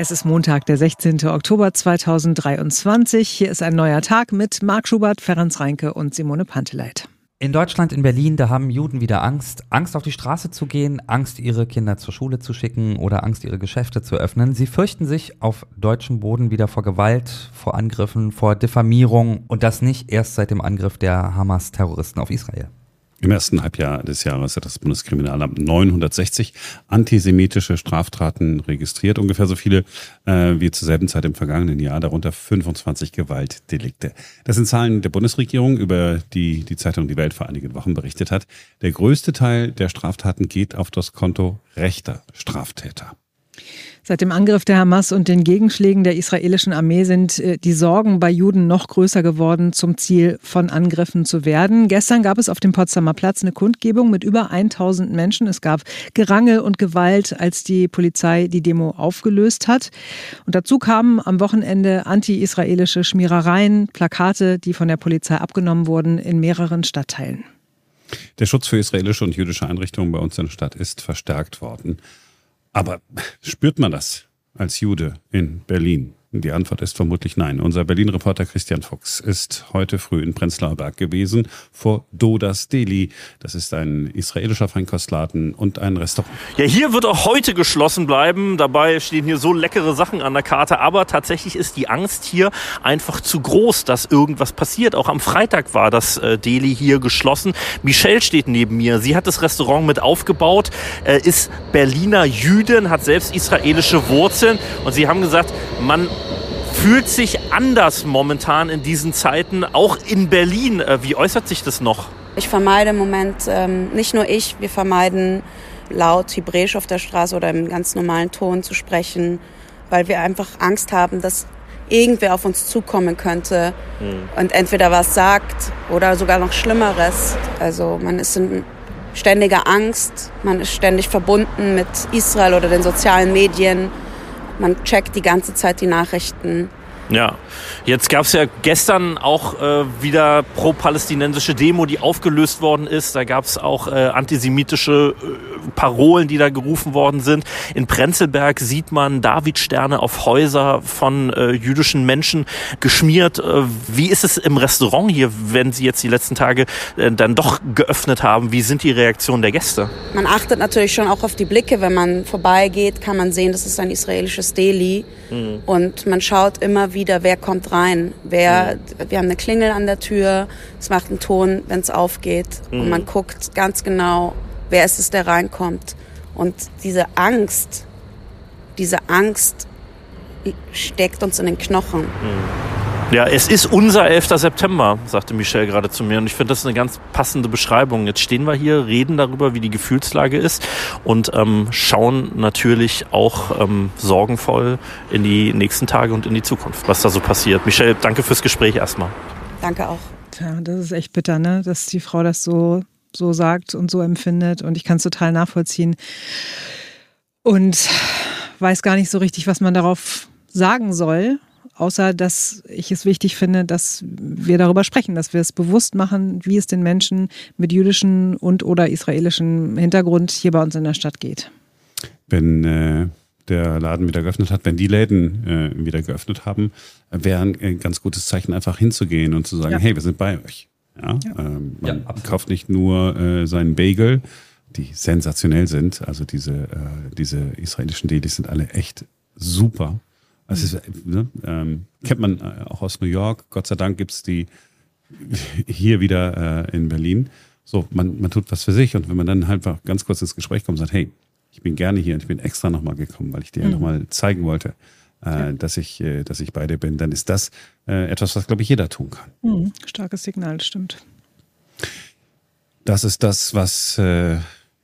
Es ist Montag, der 16. Oktober 2023. Hier ist ein neuer Tag mit Marc Schubert, Ferenc Reinke und Simone Panteleit. In Deutschland, in Berlin, da haben Juden wieder Angst. Angst auf die Straße zu gehen, Angst ihre Kinder zur Schule zu schicken oder Angst ihre Geschäfte zu öffnen. Sie fürchten sich auf deutschem Boden wieder vor Gewalt, vor Angriffen, vor Diffamierung und das nicht erst seit dem Angriff der Hamas-Terroristen auf Israel. Im ersten Halbjahr des Jahres hat das Bundeskriminalamt 960 antisemitische Straftaten registriert, ungefähr so viele äh, wie zur selben Zeit im vergangenen Jahr, darunter 25 Gewaltdelikte. Das sind Zahlen der Bundesregierung, über die die Zeitung Die Welt vor einigen Wochen berichtet hat. Der größte Teil der Straftaten geht auf das Konto rechter Straftäter. Seit dem Angriff der Hamas und den Gegenschlägen der israelischen Armee sind äh, die Sorgen bei Juden noch größer geworden, zum Ziel von Angriffen zu werden. Gestern gab es auf dem Potsdamer Platz eine Kundgebung mit über 1000 Menschen. Es gab Gerangel und Gewalt, als die Polizei die Demo aufgelöst hat. Und dazu kamen am Wochenende anti-israelische Schmierereien, Plakate, die von der Polizei abgenommen wurden, in mehreren Stadtteilen. Der Schutz für israelische und jüdische Einrichtungen bei uns in der Stadt ist verstärkt worden. Aber spürt man das als Jude in Berlin? Die Antwort ist vermutlich nein. Unser Berlin-Reporter Christian Fuchs ist heute früh in Prenzlauer Berg gewesen vor Dodas Deli. Das ist ein israelischer Feinkostladen und ein Restaurant. Ja, hier wird auch heute geschlossen bleiben. Dabei stehen hier so leckere Sachen an der Karte. Aber tatsächlich ist die Angst hier einfach zu groß, dass irgendwas passiert. Auch am Freitag war das äh, Deli hier geschlossen. Michelle steht neben mir. Sie hat das Restaurant mit aufgebaut, äh, ist Berliner Jüdin, hat selbst israelische Wurzeln. Und sie haben gesagt, man fühlt sich anders momentan in diesen Zeiten, auch in Berlin. Äh, wie äußert sich das noch? Ich vermeide im Moment, ähm, nicht nur ich, wir vermeiden laut Hebräisch auf der Straße oder im ganz normalen Ton zu sprechen, weil wir einfach Angst haben, dass irgendwer auf uns zukommen könnte hm. und entweder was sagt oder sogar noch Schlimmeres. Also man ist in ständiger Angst, man ist ständig verbunden mit Israel oder den sozialen Medien man checkt die ganze Zeit die Nachrichten. Ja, jetzt gab es ja gestern auch äh, wieder pro-palästinensische Demo, die aufgelöst worden ist. Da gab es auch äh, antisemitische äh, Parolen, die da gerufen worden sind. In Prenzlberg sieht man Davidsterne auf Häuser von äh, jüdischen Menschen geschmiert. Äh, wie ist es im Restaurant hier, wenn Sie jetzt die letzten Tage äh, dann doch geöffnet haben? Wie sind die Reaktionen der Gäste? Man achtet natürlich schon auch auf die Blicke. Wenn man vorbeigeht, kann man sehen, das ist ein israelisches Deli. Mhm. Und man schaut immer wieder, wer kommt rein. Wer, mhm. Wir haben eine Klingel an der Tür, es macht einen Ton, wenn es aufgeht. Mhm. Und man guckt ganz genau, wer ist es, der reinkommt. Und diese Angst, diese Angst steckt uns in den Knochen. Mhm. Ja, es ist unser 11. September, sagte Michelle gerade zu mir. Und ich finde, das ist eine ganz passende Beschreibung. Jetzt stehen wir hier, reden darüber, wie die Gefühlslage ist und ähm, schauen natürlich auch ähm, sorgenvoll in die nächsten Tage und in die Zukunft, was da so passiert. Michelle, danke fürs Gespräch erstmal. Danke auch. Tja, das ist echt bitter, ne? dass die Frau das so, so sagt und so empfindet. Und ich kann es total nachvollziehen. Und weiß gar nicht so richtig, was man darauf sagen soll außer dass ich es wichtig finde, dass wir darüber sprechen, dass wir es bewusst machen, wie es den Menschen mit jüdischen und oder israelischem Hintergrund hier bei uns in der Stadt geht. Wenn äh, der Laden wieder geöffnet hat, wenn die Läden äh, wieder geöffnet haben, wäre ein ganz gutes Zeichen, einfach hinzugehen und zu sagen, ja. hey, wir sind bei euch. Ja, ja. Ähm, man ja, kauft nicht nur äh, seinen Bagel, die sensationell sind. Also diese, äh, diese israelischen Delis sind alle echt super. Also ist, ne, ähm, kennt man äh, auch aus New York. Gott sei Dank gibt's die hier wieder äh, in Berlin. So, man, man tut was für sich und wenn man dann halt einfach ganz kurz ins Gespräch kommt und sagt, hey, ich bin gerne hier und ich bin extra nochmal gekommen, weil ich dir mhm. nochmal zeigen wollte, äh, dass, ich, äh, dass ich bei dir bin, dann ist das äh, etwas, was, glaube ich, jeder tun kann. Mhm. Starkes Signal, stimmt. Das ist das, was äh,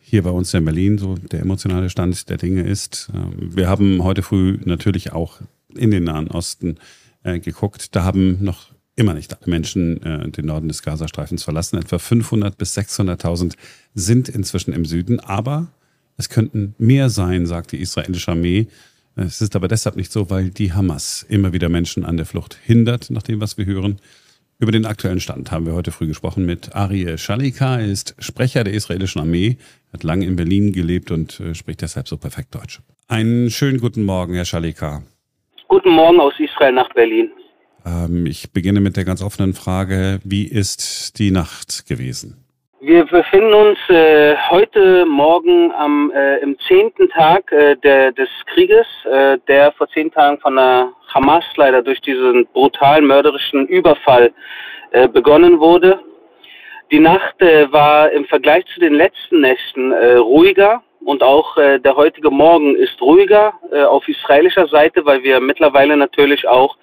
hier bei uns in Berlin so der emotionale Stand der Dinge ist. Ähm, wir haben heute früh natürlich auch in den Nahen Osten äh, geguckt. Da haben noch immer nicht alle Menschen äh, den Norden des Gazastreifens verlassen. Etwa 500 bis 600.000 sind inzwischen im Süden, aber es könnten mehr sein, sagt die israelische Armee. Es ist aber deshalb nicht so, weil die Hamas immer wieder Menschen an der Flucht hindert, nach dem, was wir hören. Über den aktuellen Stand haben wir heute früh gesprochen mit Ariel Shalika. Er ist Sprecher der israelischen Armee, hat lange in Berlin gelebt und äh, spricht deshalb so perfekt Deutsch. Einen schönen guten Morgen, Herr Shalika. Guten Morgen aus Israel nach Berlin. Ähm, ich beginne mit der ganz offenen Frage, wie ist die Nacht gewesen? Wir befinden uns äh, heute Morgen am, äh, im zehnten Tag äh, der, des Krieges, äh, der vor zehn Tagen von der Hamas leider durch diesen brutalen mörderischen Überfall äh, begonnen wurde. Die Nacht äh, war im Vergleich zu den letzten Nächten ruhiger und auch äh, der heutige Morgen ist ruhiger äh, auf israelischer Seite, weil wir mittlerweile natürlich auch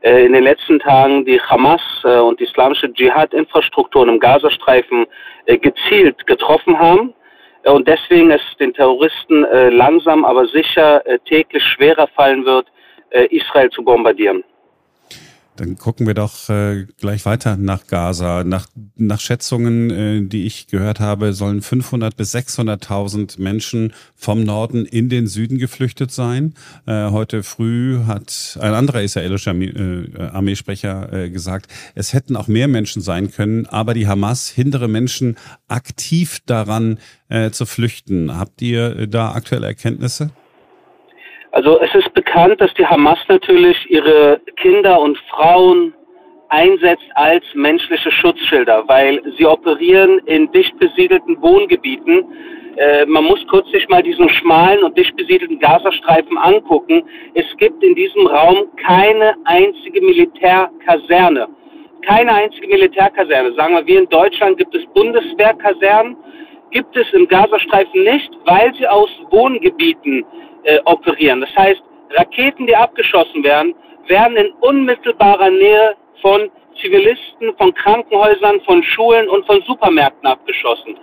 äh, in den letzten Tagen die Hamas äh, und die islamische Dschihad-Infrastrukturen im Gazastreifen äh, gezielt getroffen haben äh, und deswegen es den Terroristen äh, langsam aber sicher äh, täglich schwerer fallen wird, äh, Israel zu bombardieren. Dann gucken wir doch äh, gleich weiter nach Gaza. Nach, nach Schätzungen, äh, die ich gehört habe, sollen 500 bis 600.000 Menschen vom Norden in den Süden geflüchtet sein. Äh, heute früh hat ein anderer israelischer Armee, äh, Armeesprecher äh, gesagt, es hätten auch mehr Menschen sein können, aber die Hamas hindere Menschen aktiv daran äh, zu flüchten. Habt ihr äh, da aktuelle Erkenntnisse? Also es ist bekannt, dass die Hamas natürlich ihre Kinder und Frauen einsetzt als menschliche Schutzschilder, weil sie operieren in dicht besiedelten Wohngebieten. Äh, man muss kurz sich mal diesen schmalen und dicht besiedelten Gazastreifen angucken. Es gibt in diesem Raum keine einzige Militärkaserne. Keine einzige Militärkaserne. Sagen wir, wie in Deutschland gibt es Bundeswehrkasernen, gibt es im Gazastreifen nicht, weil sie aus Wohngebieten äh, operieren. Das heißt, Raketen, die abgeschossen werden, werden in unmittelbarer Nähe von Zivilisten, von Krankenhäusern, von Schulen und von Supermärkten abgeschossen.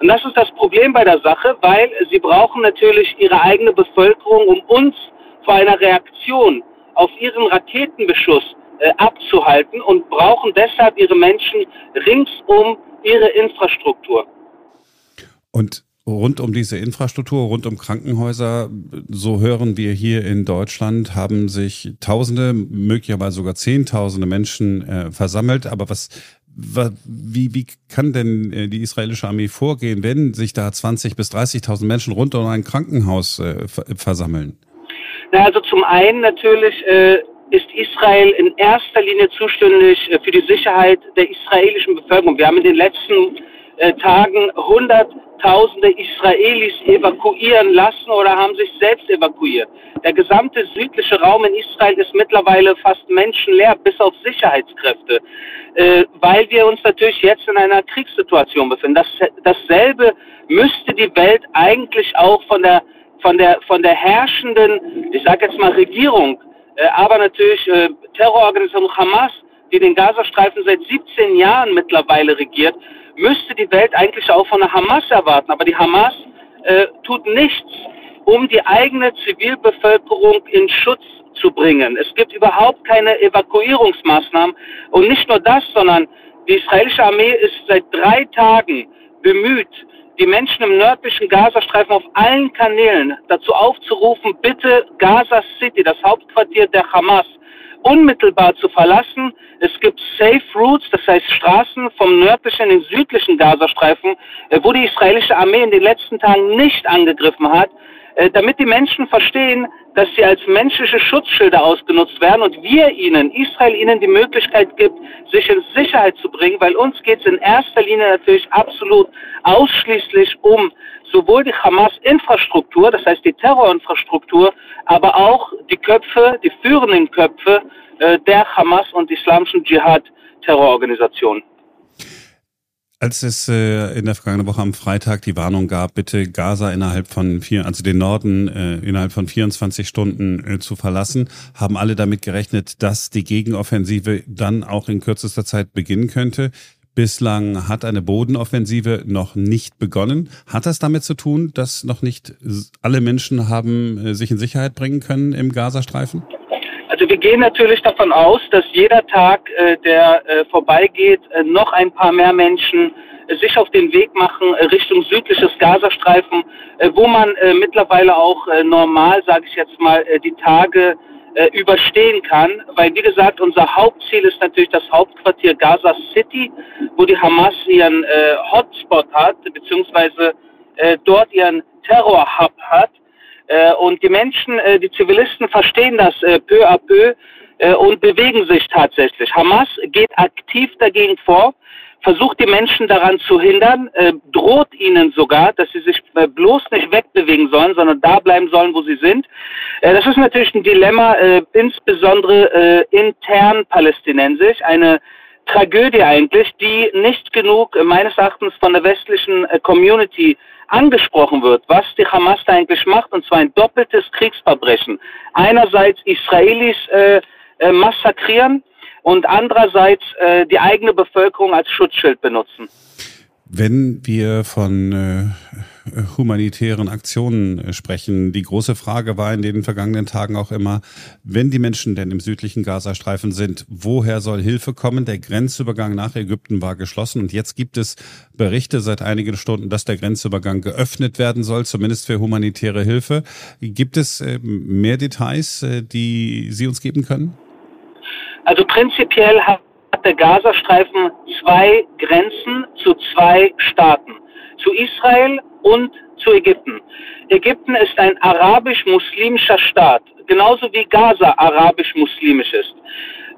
Und das ist das Problem bei der Sache, weil sie brauchen natürlich ihre eigene Bevölkerung, um uns vor einer Reaktion auf ihren Raketenbeschuss äh, abzuhalten und brauchen deshalb ihre Menschen ringsum ihre Infrastruktur. Und rund um diese Infrastruktur, rund um Krankenhäuser, so hören wir hier in Deutschland, haben sich Tausende, möglicherweise sogar Zehntausende Menschen äh, versammelt. Aber was, wie, wie kann denn äh, die israelische Armee vorgehen, wenn sich da 20.000 bis 30.000 Menschen rund um ein Krankenhaus äh, versammeln? Na, also zum einen natürlich äh, ist Israel in erster Linie zuständig äh, für die Sicherheit der israelischen Bevölkerung. Wir haben in den letzten äh, Tagen Hunderttausende Israelis evakuieren lassen oder haben sich selbst evakuiert. Der gesamte südliche Raum in Israel ist mittlerweile fast menschenleer, bis auf Sicherheitskräfte, äh, weil wir uns natürlich jetzt in einer Kriegssituation befinden. Das, dasselbe müsste die Welt eigentlich auch von der von der von der herrschenden, ich sage jetzt mal Regierung, äh, aber natürlich äh, Terrororganisation Hamas, die den Gazastreifen seit 17 Jahren mittlerweile regiert, müsste die Welt eigentlich auch von der Hamas erwarten. Aber die Hamas äh, tut nichts, um die eigene Zivilbevölkerung in Schutz zu bringen. Es gibt überhaupt keine Evakuierungsmaßnahmen. Und nicht nur das, sondern die israelische Armee ist seit drei Tagen bemüht, die Menschen im nördlichen Gazastreifen auf allen Kanälen dazu aufzurufen, bitte Gaza City, das Hauptquartier der Hamas, unmittelbar zu verlassen. Es gibt Safe Routes, das heißt Straßen vom nördlichen in den südlichen Gazastreifen, äh, wo die israelische Armee in den letzten Tagen nicht angegriffen hat, äh, damit die Menschen verstehen, dass sie als menschliche Schutzschilder ausgenutzt werden und wir ihnen, Israel ihnen die Möglichkeit gibt, sich in Sicherheit zu bringen, weil uns geht es in erster Linie natürlich absolut ausschließlich um sowohl die Hamas-Infrastruktur, das heißt die Terrorinfrastruktur, aber auch die Köpfe, die führenden Köpfe äh, der Hamas und islamischen Dschihad-Terrororganisationen. Als es äh, in der vergangenen Woche am Freitag die Warnung gab, bitte Gaza innerhalb von vier, also den Norden äh, innerhalb von 24 Stunden äh, zu verlassen, haben alle damit gerechnet, dass die Gegenoffensive dann auch in kürzester Zeit beginnen könnte. Bislang hat eine Bodenoffensive noch nicht begonnen. Hat das damit zu tun, dass noch nicht alle Menschen haben äh, sich in Sicherheit bringen können im Gazastreifen? Also wir gehen natürlich davon aus, dass jeder Tag, äh, der äh, vorbeigeht, noch ein paar mehr Menschen sich auf den Weg machen Richtung südliches Gazastreifen, wo man mittlerweile auch normal, sage ich jetzt mal, die Tage äh, überstehen kann, weil wie gesagt, unser Hauptziel ist natürlich das Hauptquartier Gaza City, wo die Hamas ihren äh, Hotspot hat, beziehungsweise äh, dort ihren Terror-Hub hat. Äh, und die Menschen, äh, die Zivilisten verstehen das äh, peu à peu und bewegen sich tatsächlich. Hamas geht aktiv dagegen vor versucht die Menschen daran zu hindern, äh, droht ihnen sogar, dass sie sich äh, bloß nicht wegbewegen sollen, sondern da bleiben sollen, wo sie sind. Äh, das ist natürlich ein Dilemma, äh, insbesondere äh, intern palästinensisch, eine Tragödie eigentlich, die nicht genug äh, meines Erachtens von der westlichen Community angesprochen wird, was die Hamas da eigentlich macht, und zwar ein doppeltes Kriegsverbrechen. Einerseits Israelis massakrieren, und andererseits äh, die eigene Bevölkerung als Schutzschild benutzen. Wenn wir von äh, humanitären Aktionen äh, sprechen, die große Frage war in den vergangenen Tagen auch immer, wenn die Menschen denn im südlichen Gazastreifen sind, woher soll Hilfe kommen? Der Grenzübergang nach Ägypten war geschlossen und jetzt gibt es Berichte seit einigen Stunden, dass der Grenzübergang geöffnet werden soll, zumindest für humanitäre Hilfe. Gibt es äh, mehr Details, äh, die Sie uns geben können? Also prinzipiell hat der Gazastreifen zwei Grenzen zu zwei Staaten, zu Israel und zu Ägypten. Ägypten ist ein arabisch-muslimischer Staat, genauso wie Gaza arabisch-muslimisch ist.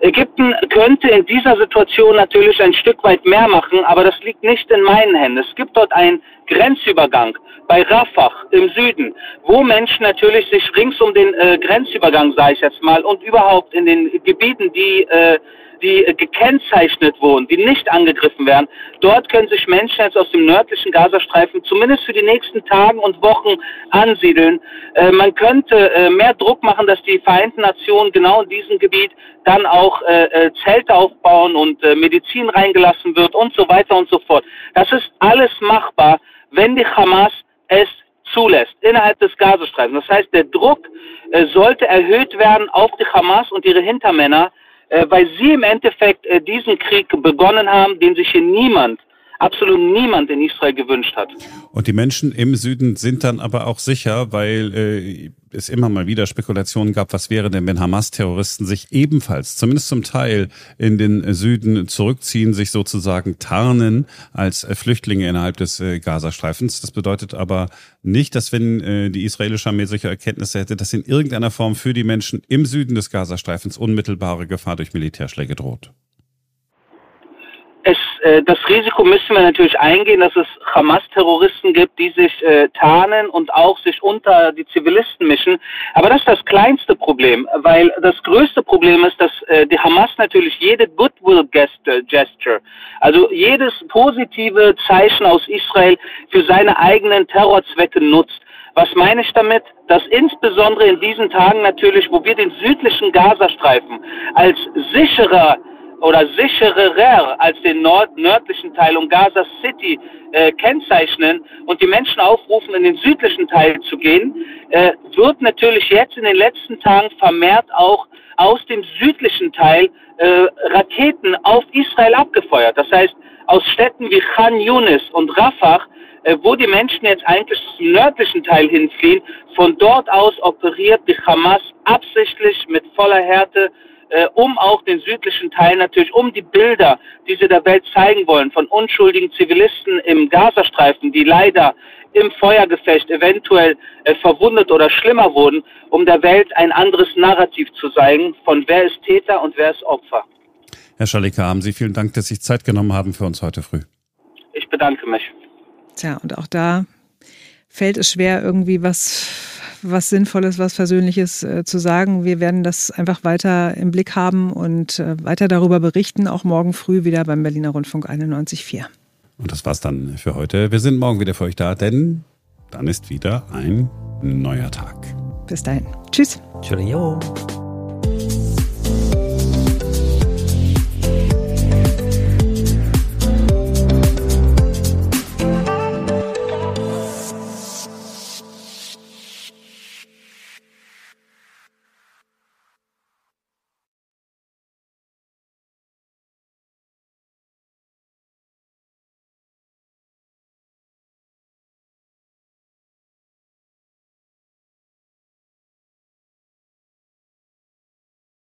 Ägypten könnte in dieser Situation natürlich ein Stück weit mehr machen, aber das liegt nicht in meinen Händen. Es gibt dort einen Grenzübergang bei Rafah im Süden, wo Menschen natürlich sich rings um den äh, Grenzübergang, sage ich jetzt mal, und überhaupt in den Gebieten, die äh, die äh, gekennzeichnet wurden, die nicht angegriffen werden. Dort können sich Menschen jetzt aus dem nördlichen Gazastreifen zumindest für die nächsten Tage und Wochen ansiedeln. Äh, man könnte äh, mehr Druck machen, dass die Vereinten Nationen genau in diesem Gebiet dann auch äh, äh Zelte aufbauen und äh, Medizin reingelassen wird und so weiter und so fort. Das ist alles machbar, wenn die Hamas es zulässt innerhalb des Gazastreifens. Das heißt, der Druck äh, sollte erhöht werden auf die Hamas und ihre Hintermänner, weil sie im Endeffekt äh, diesen Krieg begonnen haben, den sich hier niemand absolut niemand in Israel gewünscht hat. Und die Menschen im Süden sind dann aber auch sicher, weil äh, es immer mal wieder Spekulationen gab, was wäre denn, wenn Hamas-Terroristen sich ebenfalls, zumindest zum Teil, in den Süden zurückziehen, sich sozusagen tarnen als äh, Flüchtlinge innerhalb des äh, Gazastreifens. Das bedeutet aber nicht, dass wenn äh, die israelische Armee solche Erkenntnisse hätte, dass in irgendeiner Form für die Menschen im Süden des Gazastreifens unmittelbare Gefahr durch Militärschläge droht äh, das Risiko müssen wir natürlich eingehen, dass es Hamas-Terroristen gibt, die sich äh, tarnen und auch sich unter die Zivilisten mischen. Aber das ist das kleinste Problem, weil das größte Problem ist, dass äh, die Hamas natürlich jede Goodwill-Gesture, also jedes positive Zeichen aus Israel für seine eigenen Terrorzwecke nutzt. Was meine ich damit? Dass insbesondere in diesen Tagen natürlich, wo wir den südlichen Gazastreifen als sicherer oder sicherer als den nord nördlichen Teil um Gaza City äh, kennzeichnen und die Menschen aufrufen, in den südlichen Teil zu gehen, äh, wird natürlich jetzt in den letzten Tagen vermehrt auch aus dem südlichen Teil äh, Raketen auf Israel abgefeuert. Das heißt, aus Städten wie Khan Yunis und Rafah äh, wo die Menschen jetzt eigentlich zum nördlichen Teil hinfliehen. Von dort aus operiert die Hamas absichtlich mit voller Härte äh, um auch den südlichen Teil natürlich, um die Bilder, die sie der Welt zeigen wollen, von unschuldigen Zivilisten im Gazastreifen, die leider im Feuergefecht eventuell äh, verwundet oder schlimmer wurden, um der Welt ein anderes Narrativ zu zeigen, von wer ist Täter und wer ist Opfer. Herr Schalika, haben Sie vielen Dank, dass Sie sich Zeit genommen haben für uns heute früh. Ich bedanke mich. Tja, und auch da fällt es schwer, irgendwie was was Sinnvolles, was Versöhnliches äh, zu sagen. Wir werden das einfach weiter im Blick haben und äh, weiter darüber berichten, auch morgen früh wieder beim Berliner Rundfunk 91.4. Und das war's dann für heute. Wir sind morgen wieder für euch da, denn dann ist wieder ein neuer Tag. Bis dahin. Tschüss. Cheerio.